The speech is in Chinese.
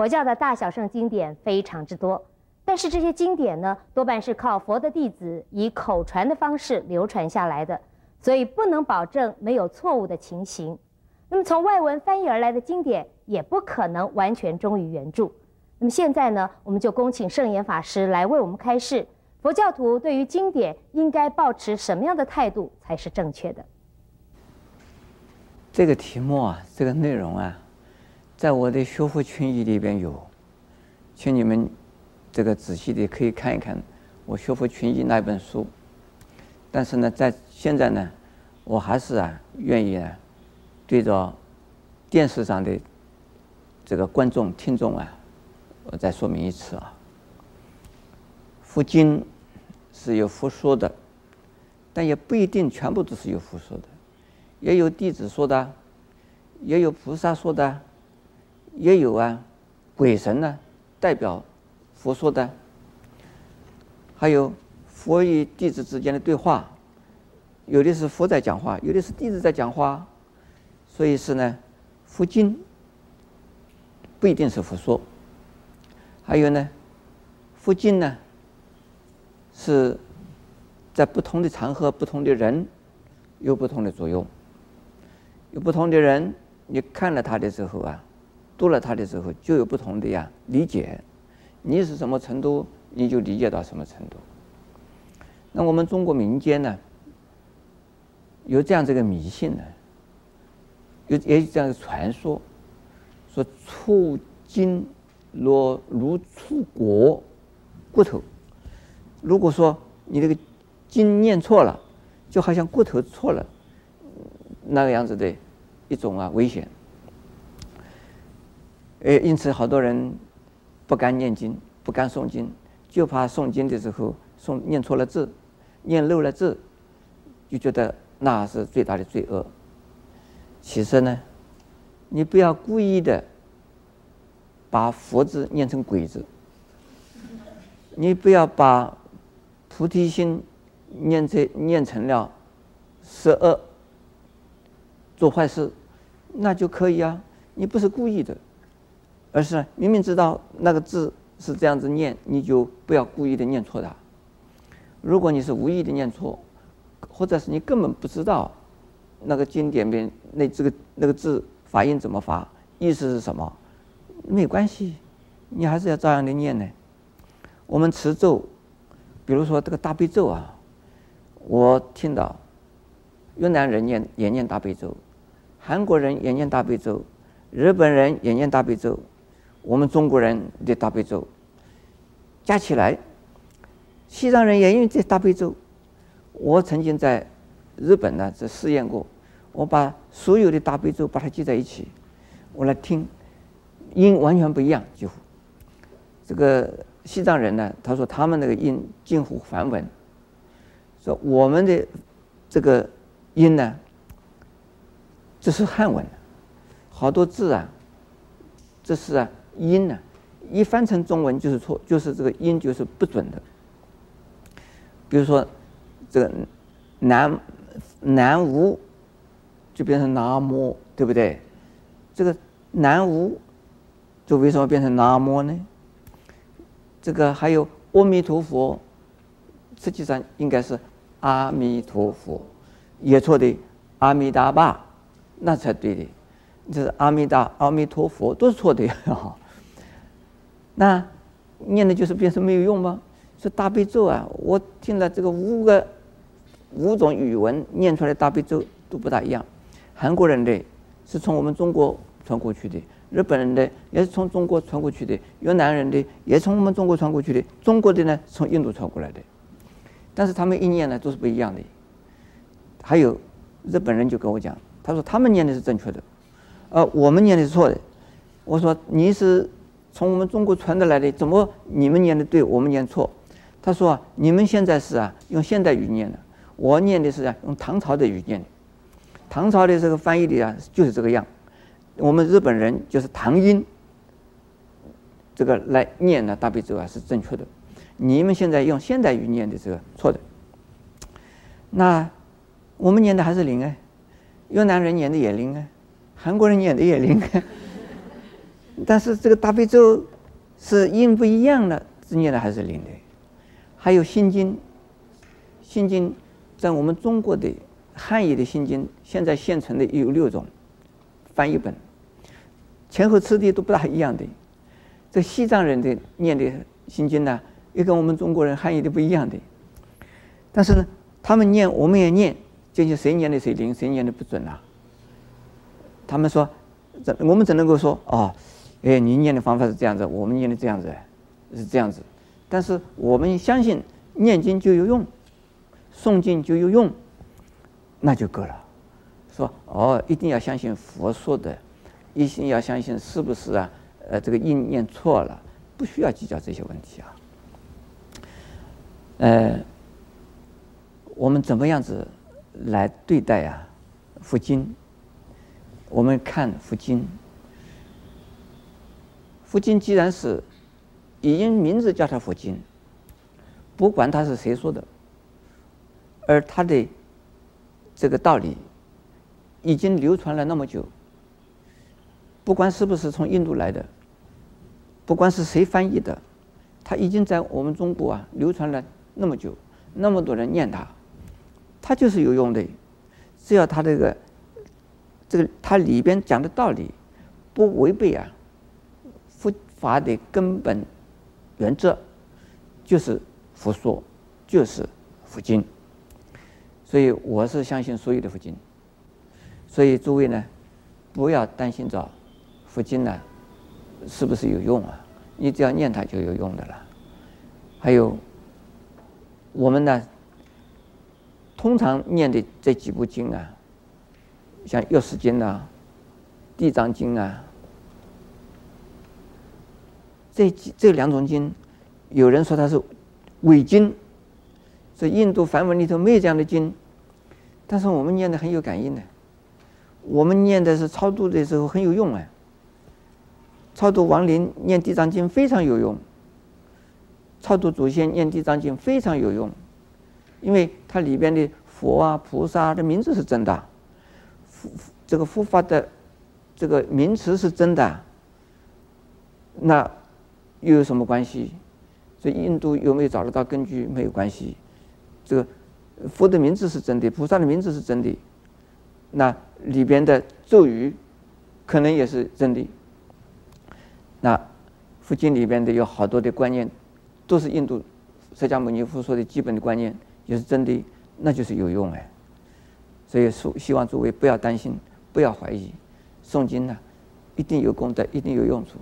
佛教的大小圣经典非常之多，但是这些经典呢，多半是靠佛的弟子以口传的方式流传下来的，所以不能保证没有错误的情形。那么从外文翻译而来的经典，也不可能完全忠于原著。那么现在呢，我们就恭请圣严法师来为我们开示，佛教徒对于经典应该保持什么样的态度才是正确的？这个题目啊，这个内容啊，在我的学佛群义里边有，请你们这个仔细的可以看一看我学佛群义那本书。但是呢，在现在呢，我还是啊愿意啊，对着电视上的这个观众听众啊。我再说明一次啊，佛经是有佛说的，但也不一定全部都是有佛说的，也有弟子说的，也有菩萨说的，也有啊鬼神呢、代表佛说的，还有佛与弟子之间的对话，有的是佛在讲话，有的是弟子在讲话，所以是呢，佛经不一定是佛说。还有呢，佛经呢，是在不同的场合、不同的人有不同的作用。有不同的人，你看了他的时候啊，读了它的时候，就有不同的呀理解。你是什么程度，你就理解到什么程度。那我们中国民间呢，有这样这个迷信呢，有也有这样的传说，说触经。若如触国骨头，如果说你这个经念错了，就好像骨头错了，那个样子的一种啊危险。诶，因此好多人不敢念经，不敢诵经，就怕诵经的时候诵念错了字，念漏了字，就觉得那是最大的罪恶。其实呢，你不要故意的。把佛字念成鬼字，你不要把菩提心念成念成了十恶，做坏事，那就可以啊。你不是故意的，而是明明知道那个字是这样子念，你就不要故意的念错它。如果你是无意的念错，或者是你根本不知道那个经典边那这个那个字发音怎么发，意思是什么？没关系，你还是要照样的念呢。我们持咒，比如说这个大悲咒啊，我听到越南人念也念大悲咒，韩国人也念大悲咒，日本人也念大悲咒，我们中国人的大悲咒加起来，西藏人也用这大悲咒。我曾经在日本呢，这试验过，我把所有的大悲咒把它记在一起，我来听。音完全不一样，几乎。这个西藏人呢，他说他们那个音近乎梵文，说我们的这个音呢，这是汉文，好多字啊，这是啊音呢，一翻成中文就是错，就是这个音就是不准的。比如说这个南南无就变成南无，对不对？这个南无。就为什么变成南无呢？这个还有阿弥陀佛，实际上应该是阿弥陀佛，也错的阿弥达巴，那才对的。这是阿弥达、阿弥陀佛都是错的呀。那念的就是变成没有用吗？是大悲咒啊！我听了这个五个五种语文念出来大悲咒都不大一样。韩国人的是从我们中国传过去的。日本人的也是从中国传过去的，越南人的也从我们中国传过去的，中国的呢从印度传过来的，但是他们一念呢都是不一样的。还有日本人就跟我讲，他说他们念的是正确的，呃，我们念的是错的。我说你是从我们中国传的来的，怎么你们念的对，我们念错？他说你们现在是啊用现代语念的，我念的是啊用唐朝的语念的，唐朝的这个翻译的啊就是这个样。我们日本人就是唐音，这个来念的大悲咒啊是正确的。你们现在用现代语念的这个错的。那我们念的还是灵哎，越南人念的也灵哎，韩国人念的也灵哎。但是这个大悲咒是音不一样的，字念的还是灵的。还有心经，心经在我们中国的汉语的心经，现在现存的有六种翻译本，前后次第都不大一样的。这西藏人的念的心经呢，又跟我们中国人汉语的不一样的。但是呢，他们念我们也念，究竟谁念的谁灵，谁念的不准啊？他们说，怎我们怎能够说哦？哎，你念的方法是这样子，我们念的这样子，是这样子。但是我们相信念经就有用，诵经就有用，那就够了。说哦，一定要相信佛说的，一定要相信是不是啊？呃，这个音念错了，不需要计较这些问题啊。呃，我们怎么样子来对待啊？佛经，我们看佛经，佛经既然是。已经名字叫它佛经，不管它是谁说的，而它的这个道理已经流传了那么久，不管是不是从印度来的，不管是谁翻译的，它已经在我们中国啊流传了那么久，那么多人念它，它就是有用的，只要它这个这个它里边讲的道理不违背啊法的根本。原则就是佛说，就是佛经，所以我是相信所有的佛经。所以诸位呢，不要担心着佛经呢是不是有用啊？你只要念它就有用的了。还有我们呢，通常念的这几部经啊，像《药师经》啊，《地藏经》啊。这这两种经，有人说它是伪经，在印度梵文里头没有这样的经，但是我们念的很有感应的，我们念的是超度的时候很有用啊。超度亡灵念地藏经非常有用，超度祖先念地藏经非常有用，因为它里边的佛啊菩萨的名字是真的，佛这个佛法的这个名词是真的，那。又有什么关系？这印度有没有找得到根据？没有关系。这个佛的名字是真的，菩萨的名字是真的，那里边的咒语可能也是真的。那佛经里边的有好多的观念，都是印度释迦牟尼佛说的基本的观念，也是真的，那就是有用哎。所以说，希望诸位不要担心，不要怀疑，诵经呢，一定有功德，一定有用处。